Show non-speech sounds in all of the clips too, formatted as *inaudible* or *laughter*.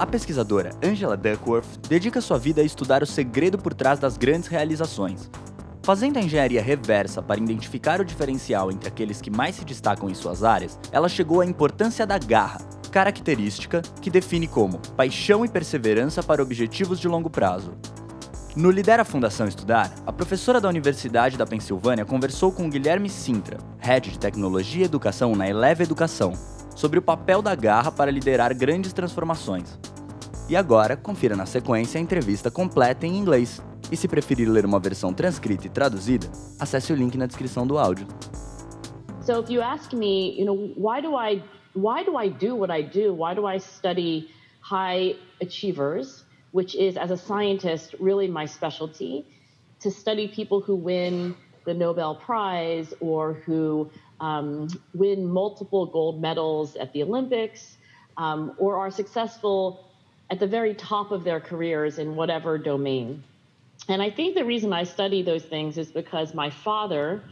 A pesquisadora Angela Duckworth dedica sua vida a estudar o segredo por trás das grandes realizações. Fazendo a engenharia reversa para identificar o diferencial entre aqueles que mais se destacam em suas áreas, ela chegou à importância da garra, característica que define como paixão e perseverança para objetivos de longo prazo. No Lidera Fundação Estudar, a professora da Universidade da Pensilvânia conversou com Guilherme Sintra, Head de Tecnologia e Educação na Eleve Educação, sobre o papel da garra para liderar grandes transformações. E agora, confira na sequência a entrevista completa em inglês. E se preferir ler uma versão transcrita e traduzida, acesse o link na descrição do áudio. So if you ask me, you know, why do I why do I do what I do? Why do I study high achievers, which is as a scientist really my specialty, to study people who win the Nobel Prize or who um, win multiple gold medals at the Olympics um, or are successful at the very top of their careers in whatever domain. And I think the reason I study those things is because my father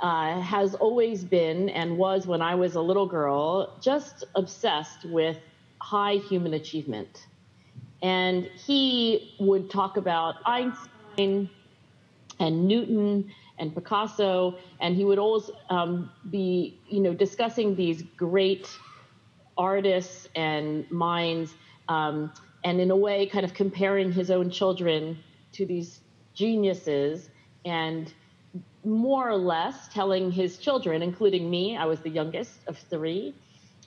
uh, has always been and was when I was a little girl just obsessed with high human achievement. And he would talk about Einstein and Newton and Picasso, and he would always um, be, you know, discussing these great artists and minds, um, and in a way, kind of comparing his own children to these geniuses, and more or less telling his children, including me, I was the youngest of three,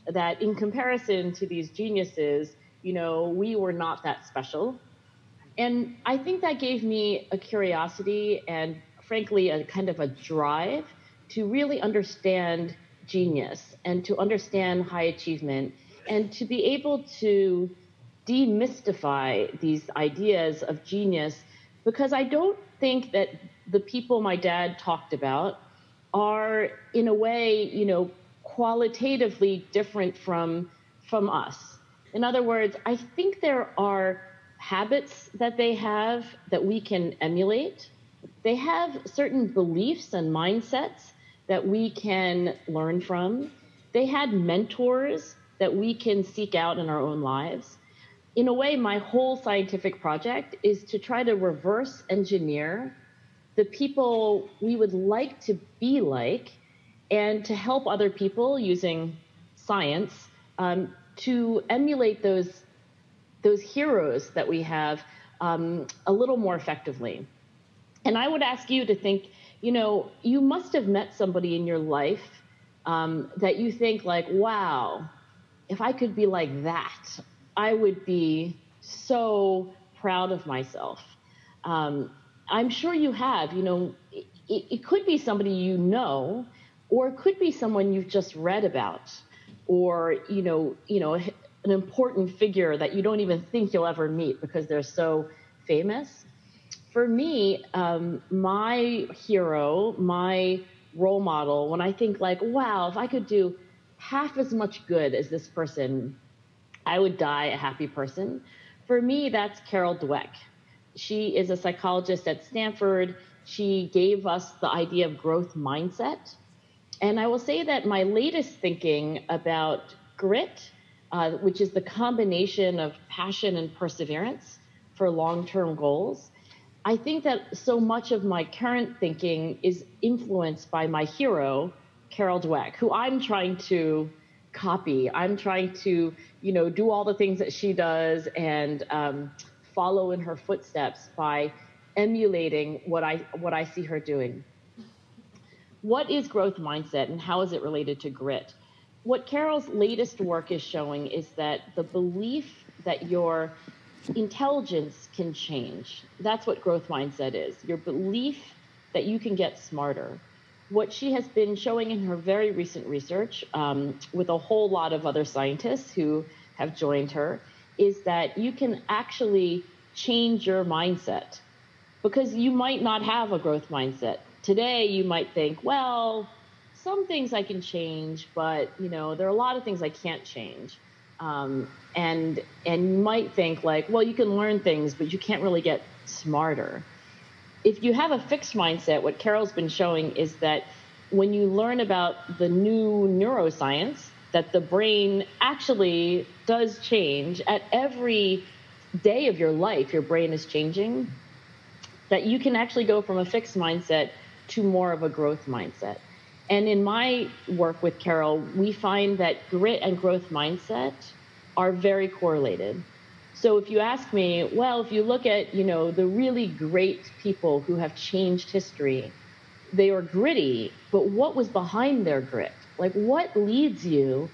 that in comparison to these geniuses, you know, we were not that special. And I think that gave me a curiosity and, frankly, a kind of a drive to really understand genius and to understand high achievement and to be able to demystify these ideas of genius because I don't think that the people my dad talked about are in a way, you know, qualitatively different from from us. In other words, I think there are habits that they have that we can emulate. They have certain beliefs and mindsets that we can learn from. They had mentors that we can seek out in our own lives. In a way, my whole scientific project is to try to reverse engineer the people we would like to be like and to help other people using science um, to emulate those those heroes that we have um, a little more effectively. And I would ask you to think, you know, you must have met somebody in your life um, that you think like, wow, if I could be like that, I would be so proud of myself. Um, I'm sure you have. You know, it, it, could be somebody you know, or it could be someone you've just read about, or you know, you know, an important figure that you don't even think you'll ever meet because they're so famous. For me, um, my hero, my role model, when I think like, wow, if I could do half as much good as this person, I would die a happy person. For me, that's Carol Dweck. She is a psychologist at Stanford. She gave us the idea of growth mindset. And I will say that my latest thinking about grit uh, which is the combination of passion and perseverance for long term goals. I think that so much of my current thinking is influenced by my hero, Carol Dweck, who I'm trying to copy. I'm trying to, you know, do all the things that she does and um, follow in her footsteps by emulating what I what I see her doing. What is growth mindset and how is it related to grit? What Carol's latest work is showing is that the belief that your intelligence can change. That's what growth mindset is. Your belief that you can get smarter. What she has been showing in her very recent research um, with a whole lot of other scientists who have joined her is that you can actually change your mindset because you might not have a growth mindset. Today, you might think, well, some things I can change, but you know, there are a lot of things I can't change. Um, and and you might think like, well, you can learn things, but you can't really get smarter. If you have a fixed mindset, what Carol's been showing is that when you learn about the new neuroscience, that the brain actually does change at every day of your life, your brain is changing, that you can actually go from a fixed mindset to more of a growth mindset. And in my work with Carol, we find that grit and growth mindset are very correlated. So if you ask me, well, if you look at, you know, the really great people who have changed history, they are gritty, but what was behind their grit? Like what leads you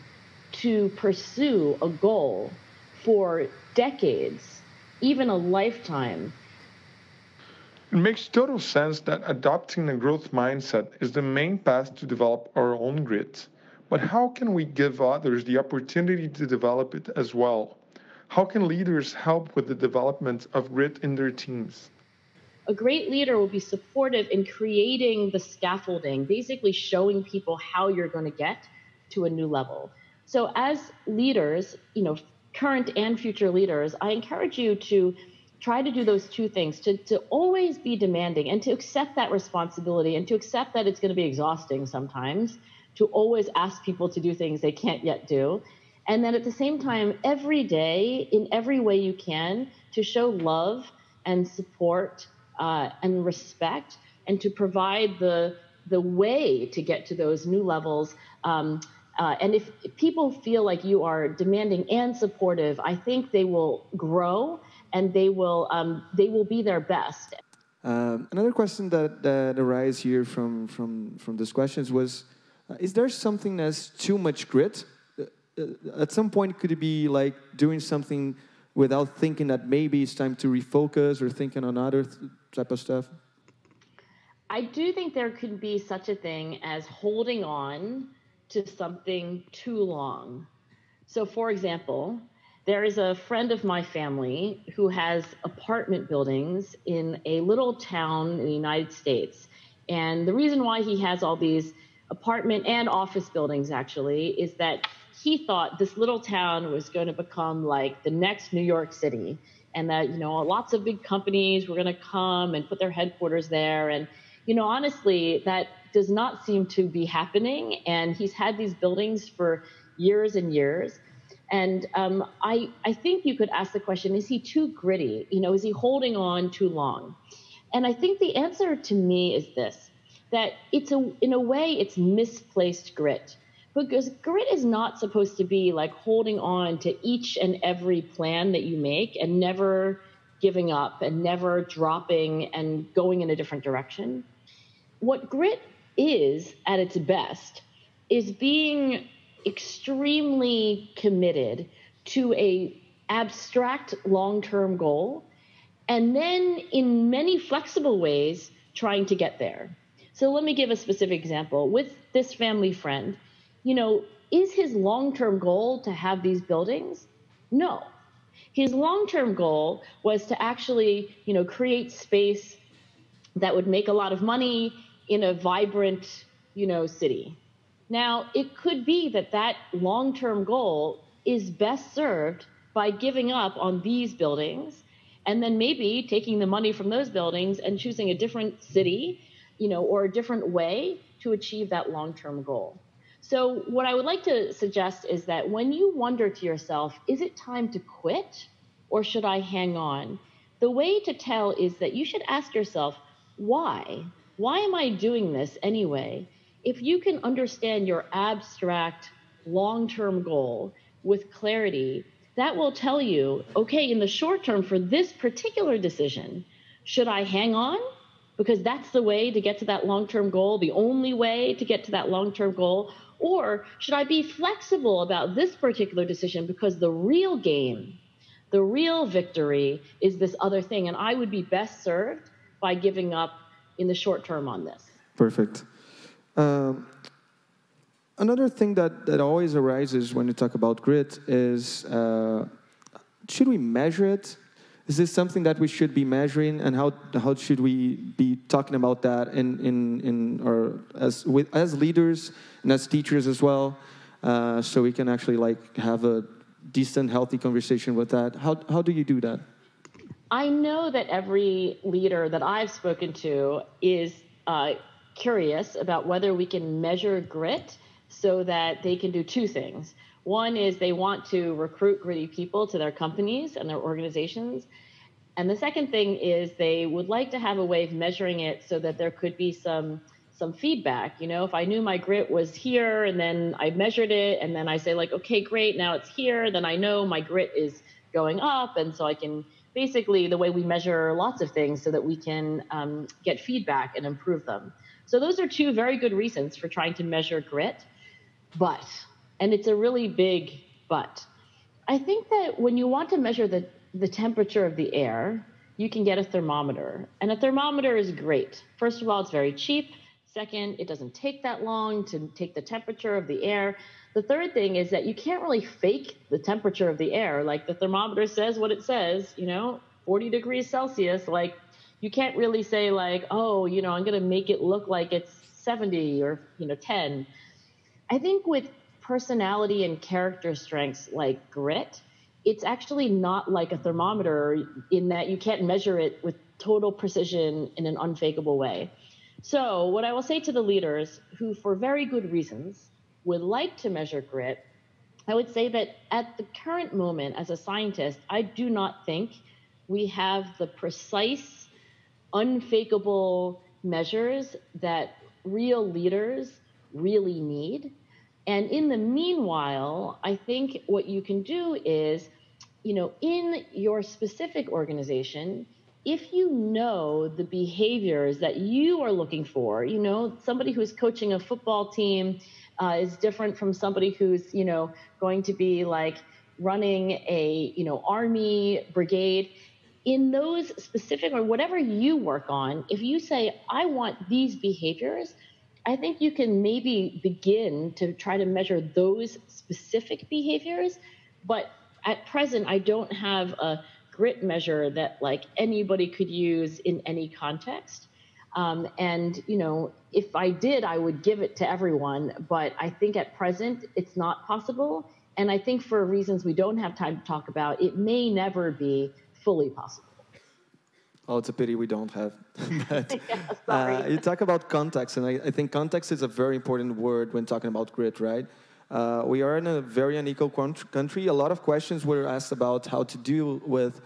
to pursue a goal for decades, even a lifetime? It makes total sense that adopting a growth mindset is the main path to develop our own grit. But how can we give others the opportunity to develop it as well? How can leaders help with the development of grit in their teams? A great leader will be supportive in creating the scaffolding, basically showing people how you're going to get to a new level. So as leaders, you know, current and future leaders, I encourage you to try to do those two things to, to always be demanding and to accept that responsibility and to accept that it's going to be exhausting sometimes to always ask people to do things they can't yet do. And then at the same time every day in every way you can to show love and support uh, and respect and to provide the the way to get to those new levels. Um, uh, and if people feel like you are demanding and supportive i think they will grow and they will um, they will be their best. Um, another question that that arises here from from from these questions was: uh, Is there something that's too much grit? Uh, uh, at some point, could it be like doing something without thinking that maybe it's time to refocus or thinking on other type of stuff? I do think there could be such a thing as holding on to something too long. So, for example, there is a friend of my family who has apartment buildings in a little town in the United States. And the reason why he has all these apartment and office buildings actually is that he thought this little town was going to become like the next New York City and that, you know, lots of big companies were going to come and put their headquarters there. And, you know, honestly, that does not seem to be happening. And he's had these buildings for years and years. And um, I, I think you could ask the question is he too gritty? You know, is he holding on too long? And I think the answer to me is this that it's a, in a way, it's misplaced grit. Because grit is not supposed to be like holding on to each and every plan that you make and never giving up and never dropping and going in a different direction. What grit is at its best is being extremely committed to a abstract long-term goal and then in many flexible ways trying to get there. So let me give a specific example. With this family friend, you know, is his long-term goal to have these buildings? No. His long-term goal was to actually, you know, create space that would make a lot of money in a vibrant, you know, city. Now, it could be that that long term goal is best served by giving up on these buildings and then maybe taking the money from those buildings and choosing a different city, you know, or a different way to achieve that long term goal. So, what I would like to suggest is that when you wonder to yourself, is it time to quit or should I hang on? The way to tell is that you should ask yourself, why? Why am I doing this anyway? If you can understand your abstract long term goal with clarity, that will tell you okay, in the short term, for this particular decision, should I hang on? Because that's the way to get to that long term goal, the only way to get to that long term goal. Or should I be flexible about this particular decision because the real game, the real victory is this other thing? And I would be best served by giving up in the short term on this. Perfect. Um, another thing that, that always arises when you talk about grit is uh, should we measure it? Is this something that we should be measuring, and how, how should we be talking about that in, in, in or as, with, as leaders and as teachers as well, uh, so we can actually like have a decent, healthy conversation with that? How, how do you do that? I know that every leader that I've spoken to is uh, curious about whether we can measure grit so that they can do two things. One is they want to recruit gritty people to their companies and their organizations. And the second thing is they would like to have a way of measuring it so that there could be some some feedback. You know, if I knew my grit was here and then I measured it and then I say like, okay, great, now it's here, then I know my grit is going up, and so I can basically the way we measure lots of things so that we can um, get feedback and improve them. So those are two very good reasons for trying to measure grit. But, and it's a really big but, I think that when you want to measure the, the temperature of the air, you can get a thermometer. And a thermometer is great. First of all, it's very cheap. Second, it doesn't take that long to take the temperature of the air. The third thing is that you can't really fake the temperature of the air. Like the thermometer says what it says, you know, 40 degrees Celsius. Like you can't really say like, oh, you know, I'm going to make it look like it's 70 or, you know, 10. I think with personality and character strengths like grit, it's actually not like a thermometer in that you can't measure it with total precision in an unfakeable way. So, what I will say to the leaders who, for very good reasons, would like to measure grit, I would say that at the current moment, as a scientist, I do not think we have the precise, unfakeable measures that real leaders really need. And in the meanwhile, I think what you can do is, you know, in your specific organization, if you know the behaviors that you are looking for, you know, somebody who's coaching a football team uh, is different from somebody who's, you know, going to be like running a, you know, army brigade. In those specific or whatever you work on, if you say, I want these behaviors, I think you can maybe begin to try to measure those specific behaviors. But at present, I don't have a grit measure that like anybody could use in any context. Um, and you know, if I did, I would give it to everyone. But I think at present, it's not possible. And I think for reasons we don't have time to talk about, it may never be fully possible. Oh, it's a pity we don't have. *laughs* but, *laughs* yeah, uh, you talk about context, and I, I, think context is a very important word when talking about grit, right? Uh, we are in a very unequal country. A lot of questions were asked about how to deal with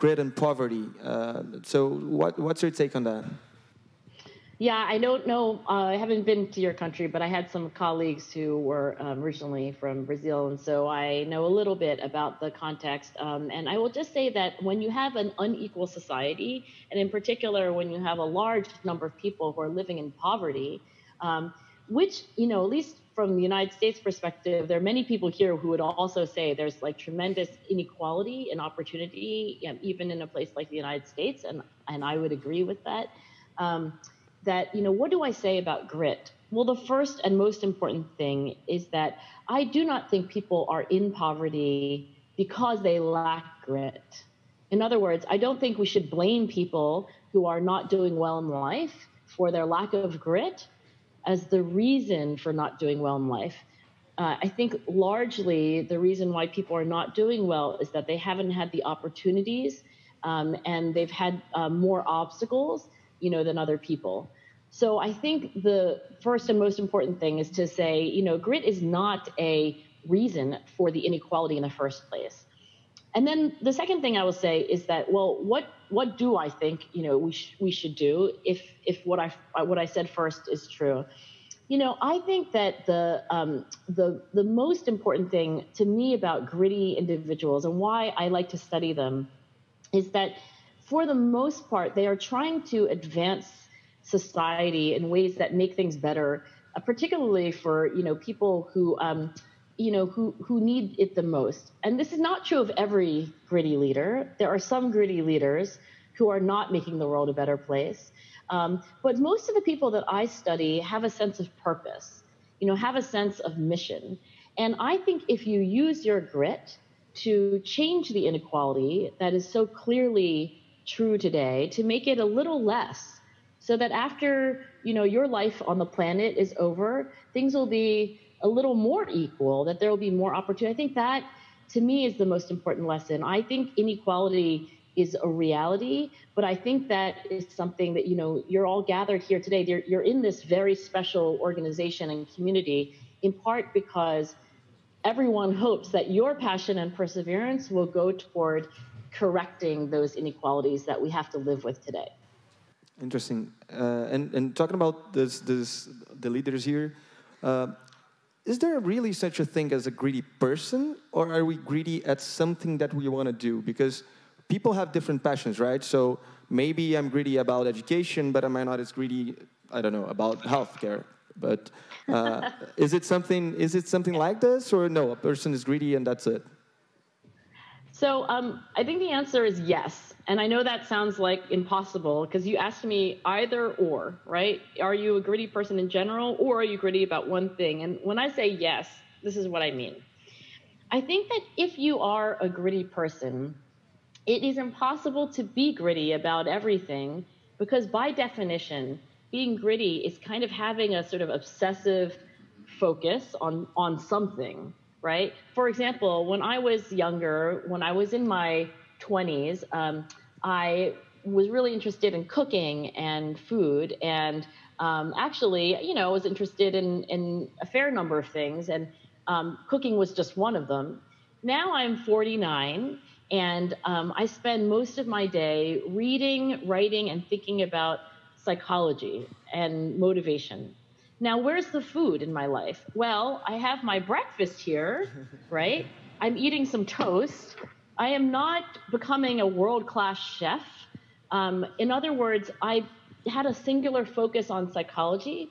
grit and poverty. Uh, so, what, what's your take on that? Yeah, I don't know. Uh, I haven't been to your country, but I had some colleagues who were um, originally from Brazil, and so I know a little bit about the context. Um, and I will just say that when you have an unequal society, and in particular when you have a large number of people who are living in poverty, um, which you know, at least from the United States perspective, there are many people here who would also say there's like tremendous inequality and opportunity, even in a place like the United States, and and I would agree with that. That, you know, what do I say about grit? Well, the first and most important thing is that I do not think people are in poverty because they lack grit. In other words, I don't think we should blame people who are not doing well in life for their lack of grit as the reason for not doing well in life. Uh, I think largely the reason why people are not doing well is that they haven't had the opportunities um, and they've had uh, more obstacles, you know, than other people. So I think the first and most important thing is to say, you know, grit is not a reason for the inequality in the first place. And then the second thing I will say is that, well, what what do I think, you know, we sh- we should do if if what I what I said first is true? You know, I think that the um, the the most important thing to me about gritty individuals and why I like to study them is that for the most part they are trying to advance society in ways that make things better, uh, particularly for you know people who um, you know who who need it the most. And this is not true of every gritty leader. There are some gritty leaders who are not making the world a better place. Um, but most of the people that I study have a sense of purpose, you know, have a sense of mission. And I think if you use your grit to change the inequality that is so clearly true today, to make it a little less, so that after you know your life on the planet is over things will be a little more equal that there will be more opportunity. I think that to me is the most important lesson. I think inequality is a reality but i think that is something that you know you're all gathered here today. You're, you're in this very special organization and community in part because everyone hopes that your passion and perseverance will go toward correcting those inequalities that we have to live with today. Interesting. Uh, and, and talking about this, this, the leaders here, uh, is there really such a thing as a greedy person, or are we greedy at something that we want to do? Because people have different passions, right? So maybe I'm greedy about education, but am I not as greedy, I don't know, about healthcare? But uh, *laughs* is it something? Is it something like this, or no? A person is greedy and that's it. So um, I think the answer is yes. And I know that sounds like impossible because you asked me either or, right? Are you a gritty person in general or are you gritty about one thing? And when I say yes, this is what I mean. I think that if you are a gritty person, it is impossible to be gritty about everything because by definition, being gritty is kind of having a sort of obsessive focus on, on something, right? For example, when I was younger, when I was in my 20s, um, I was really interested in cooking and food, and um, actually, you know, was interested in, in a fair number of things, and um, cooking was just one of them. Now I'm 49, and um, I spend most of my day reading, writing, and thinking about psychology and motivation. Now, where's the food in my life? Well, I have my breakfast here, *laughs* right? I'm eating some toast. I am not becoming a world class chef. Um, in other words, I had a singular focus on psychology,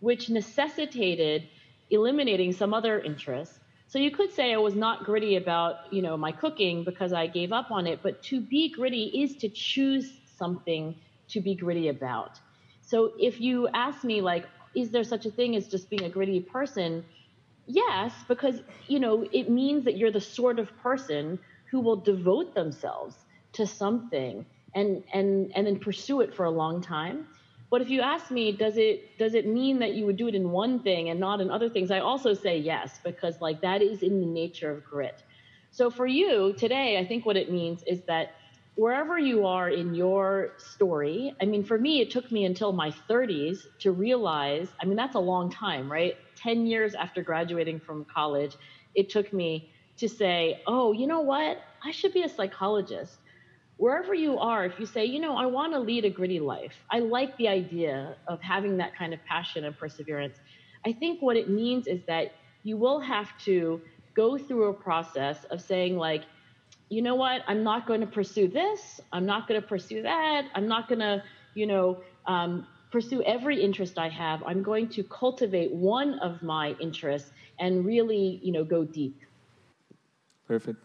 which necessitated eliminating some other interests. So you could say I was not gritty about, you know, my cooking because I gave up on it, but to be gritty is to choose something to be gritty about. So if you ask me like, is there such a thing as just being a gritty person? Yes, because you know, it means that you're the sort of person who will devote themselves to something and and and then pursue it for a long time. But if you ask me, does it does it mean that you would do it in one thing and not in other things? I also say yes because like that is in the nature of grit. So for you today, I think what it means is that wherever you are in your story, I mean, for me, it took me until my 30s to realize. I mean, that's a long time, right? 10 years after graduating from college, it took me to say, oh, you know what? I should be a psychologist. Wherever you are, if you say, you know, I want to lead a gritty life, I like the idea of having that kind of passion and perseverance. I think what it means is that you will have to go through a process of saying, like, you know what? I'm not going to pursue this. I'm not going to pursue that. I'm not going to, you know, um, pursue every interest I have. I'm going to cultivate one of my interests and really, you know, go deep. Perfect.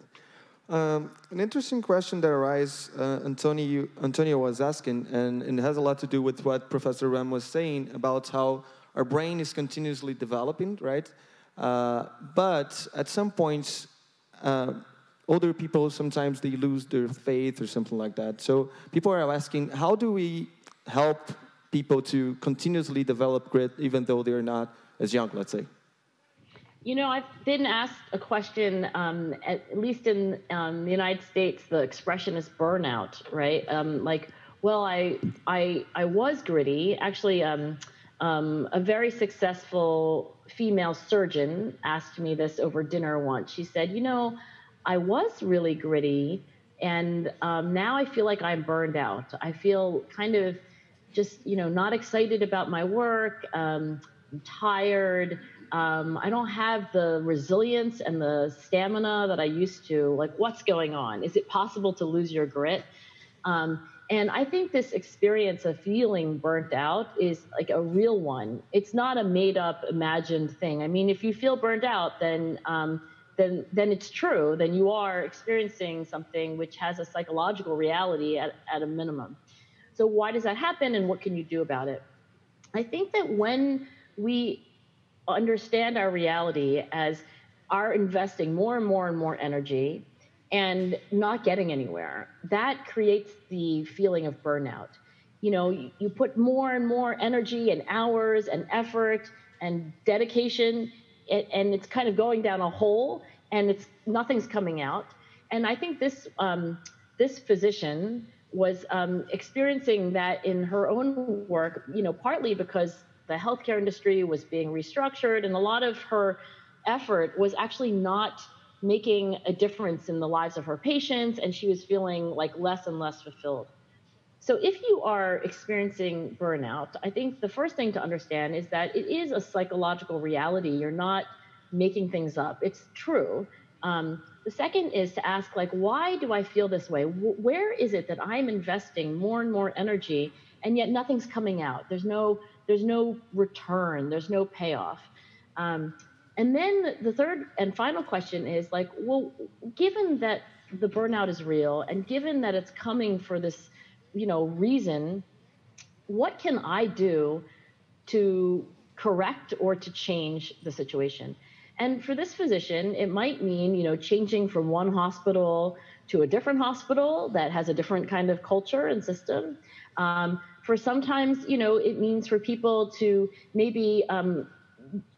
Um, an interesting question that arises, uh, Antonio, Antonio was asking, and, and, it has a lot to do with what Professor Ram was saying about how our brain is continuously developing, right? Uh, but at some points, uh, older people sometimes they lose their faith or something like that. So people are asking, how do we help people to continuously develop grit even though they're not as young, let's say? You know, I've been asked a question, um, at least in um, the United States, the expression is burnout, right? Um, like, well, I, I, I was gritty. Actually, um, um, a very successful female surgeon asked me this over dinner once. She said, you know, I was really gritty, and um, now I feel like I'm burned out. I feel kind of just, you know, not excited about my work. I'm tired um, I don't have the resilience and the stamina that I used to. Like, what's going on? Is it possible to lose your grit? Um, and I think this experience of feeling burnt out is like a real one. It's not a made up, imagined thing. I mean, if you feel burnt out, then um, then then it's true. Then you are experiencing something which has a psychological reality at, at a minimum. So why does that happen, and what can you do about it? I think that when we understand our reality as our investing more and more and more energy and not getting anywhere. That creates the feeling of burnout. You know, you, you put more and more energy and hours and effort and dedication, and, and it's kind of going down a hole, and it's nothing's coming out. And I think this um, this physician was um, experiencing that in her own work. You know, partly because the healthcare industry was being restructured, and a lot of her effort was actually not making a difference in the lives of her patients, and she was feeling like less and less fulfilled. So, if you are experiencing burnout, I think the first thing to understand is that it is a psychological reality. You're not making things up, it's true. Um, the second is to ask, like, why do I feel this way? where is it that I'm investing more and more energy, and yet nothing's coming out? There's no, there's no return. There's no payoff. Um, and then the third and final question is like, well, given that the burnout is real, and given that it's coming for this you know, reason, what can I do to correct or to change the situation? And for this physician, it might mean, you know, changing from one hospital to a different hospital that has a different kind of culture and system. Um, for sometimes, you know, it means for people to maybe um,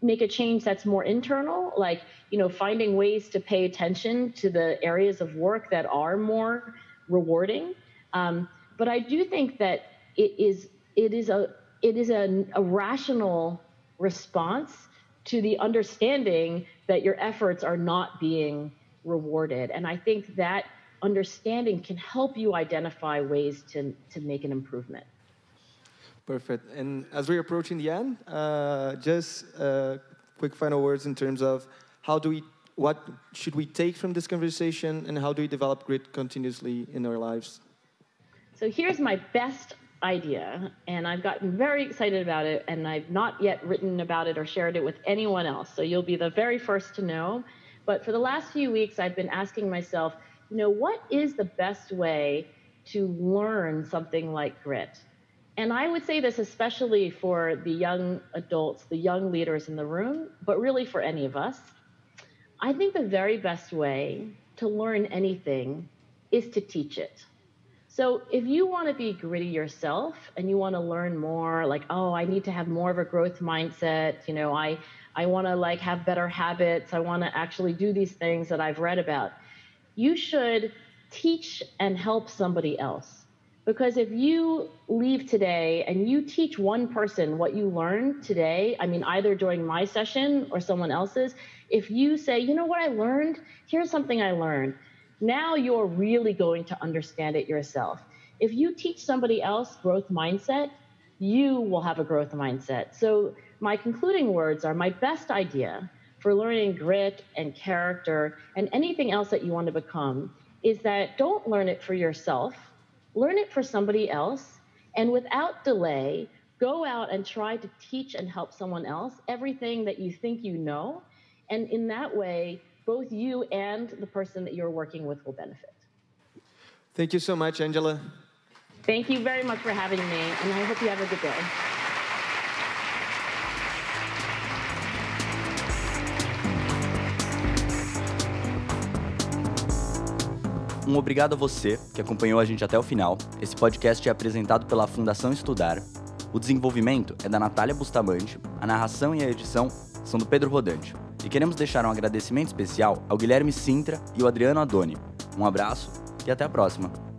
make a change that's more internal, like, you know, finding ways to pay attention to the areas of work that are more rewarding. Um, but I do think that it is it is a it is a, a rational response to the understanding that your efforts are not being rewarded. And I think that understanding can help you identify ways to, to make an improvement. Perfect. And as we're approaching the end, uh, just uh, quick final words in terms of how do we, what should we take from this conversation, and how do we develop grit continuously in our lives? So here's my best idea, and I've gotten very excited about it, and I've not yet written about it or shared it with anyone else. So you'll be the very first to know. But for the last few weeks, I've been asking myself, you know, what is the best way to learn something like grit? And I would say this especially for the young adults, the young leaders in the room, but really for any of us. I think the very best way to learn anything is to teach it. So if you want to be gritty yourself and you want to learn more, like, oh, I need to have more of a growth mindset, you know, I I want to like have better habits, I want to actually do these things that I've read about. You should teach and help somebody else. Because if you leave today and you teach one person what you learned today, I mean, either during my session or someone else's, if you say, you know what I learned? Here's something I learned now you're really going to understand it yourself. If you teach somebody else growth mindset, you will have a growth mindset. So, my concluding words are my best idea for learning grit and character and anything else that you want to become is that don't learn it for yourself, learn it for somebody else, and without delay, go out and try to teach and help someone else everything that you think you know. And in that way, both you and the person that you're working with will benefit. Thank you so much, Angela. Thank you very much for having me, and I hope you have a good day. Um obrigado a você que acompanhou a gente até o final. Esse podcast é apresentado pela Fundação Estudar. O desenvolvimento é da Natália Bustamante, a narração e a edição são do Pedro Rodante. E queremos deixar um agradecimento especial ao Guilherme Sintra e ao Adriano Adoni. Um abraço e até a próxima!